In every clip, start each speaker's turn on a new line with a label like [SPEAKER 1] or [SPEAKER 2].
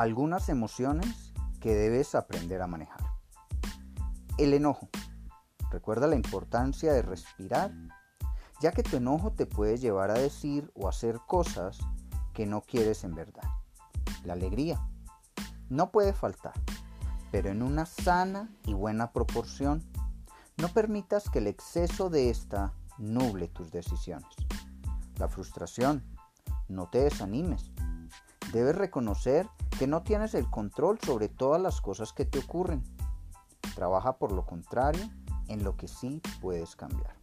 [SPEAKER 1] algunas emociones que debes aprender a manejar. El enojo. Recuerda la importancia de respirar, ya que tu enojo te puede llevar a decir o hacer cosas que no quieres en verdad. La alegría. No puede faltar, pero en una sana y buena proporción. No permitas que el exceso de esta nuble tus decisiones. La frustración. No te desanimes. Debes reconocer no tienes el control sobre todas las cosas que te ocurren. Trabaja por lo contrario en lo que sí puedes cambiar.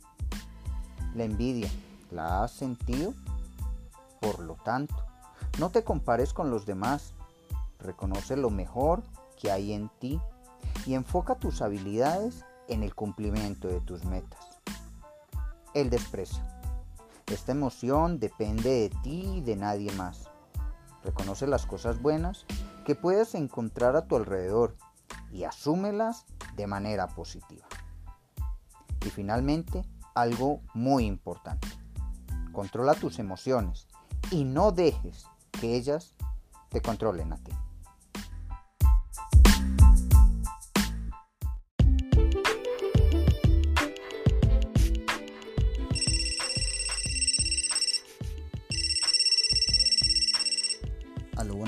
[SPEAKER 1] La envidia, ¿la has sentido? Por lo tanto, no te compares con los demás. Reconoce lo mejor que hay en ti y enfoca tus habilidades en el cumplimiento de tus metas. El desprecio. Esta emoción depende de ti y de nadie más. Reconoce las cosas buenas que puedes encontrar a tu alrededor y asúmelas de manera positiva. Y finalmente, algo muy importante. Controla tus emociones y no dejes que ellas te controlen a ti.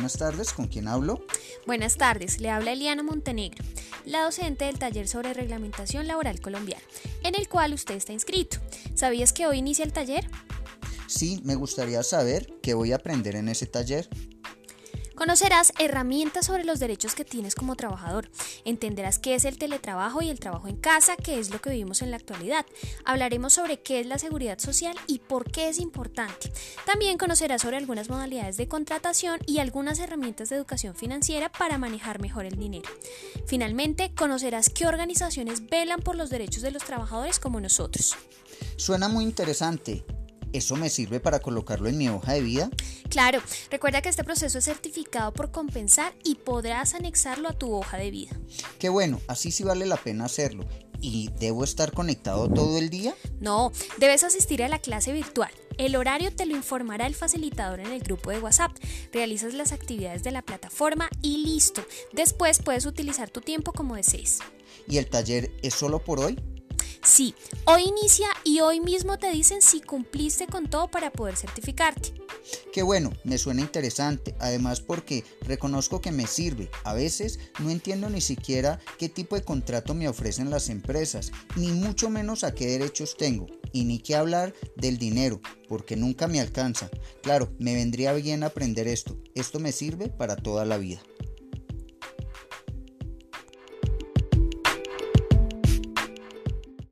[SPEAKER 1] Buenas tardes, ¿con quién hablo?
[SPEAKER 2] Buenas tardes, le habla Eliana Montenegro, la docente del taller sobre reglamentación laboral colombiana, en el cual usted está inscrito. ¿Sabías que hoy inicia el taller?
[SPEAKER 1] Sí, me gustaría saber qué voy a aprender en ese taller.
[SPEAKER 2] Conocerás herramientas sobre los derechos que tienes como trabajador. Entenderás qué es el teletrabajo y el trabajo en casa, qué es lo que vivimos en la actualidad. Hablaremos sobre qué es la seguridad social y por qué es importante. También conocerás sobre algunas modalidades de contratación y algunas herramientas de educación financiera para manejar mejor el dinero. Finalmente, conocerás qué organizaciones velan por los derechos de los trabajadores como nosotros.
[SPEAKER 1] Suena muy interesante. ¿Eso me sirve para colocarlo en mi hoja de vida?
[SPEAKER 2] Claro, recuerda que este proceso es certificado por compensar y podrás anexarlo a tu hoja de vida.
[SPEAKER 1] Qué bueno, así sí vale la pena hacerlo. ¿Y debo estar conectado todo el día?
[SPEAKER 2] No, debes asistir a la clase virtual. El horario te lo informará el facilitador en el grupo de WhatsApp. Realizas las actividades de la plataforma y listo. Después puedes utilizar tu tiempo como desees.
[SPEAKER 1] ¿Y el taller es solo por hoy?
[SPEAKER 2] Sí, hoy inicia y hoy mismo te dicen si cumpliste con todo para poder certificarte.
[SPEAKER 1] Qué bueno, me suena interesante, además porque reconozco que me sirve. A veces no entiendo ni siquiera qué tipo de contrato me ofrecen las empresas, ni mucho menos a qué derechos tengo, y ni qué hablar del dinero, porque nunca me alcanza. Claro, me vendría bien aprender esto, esto me sirve para toda la vida.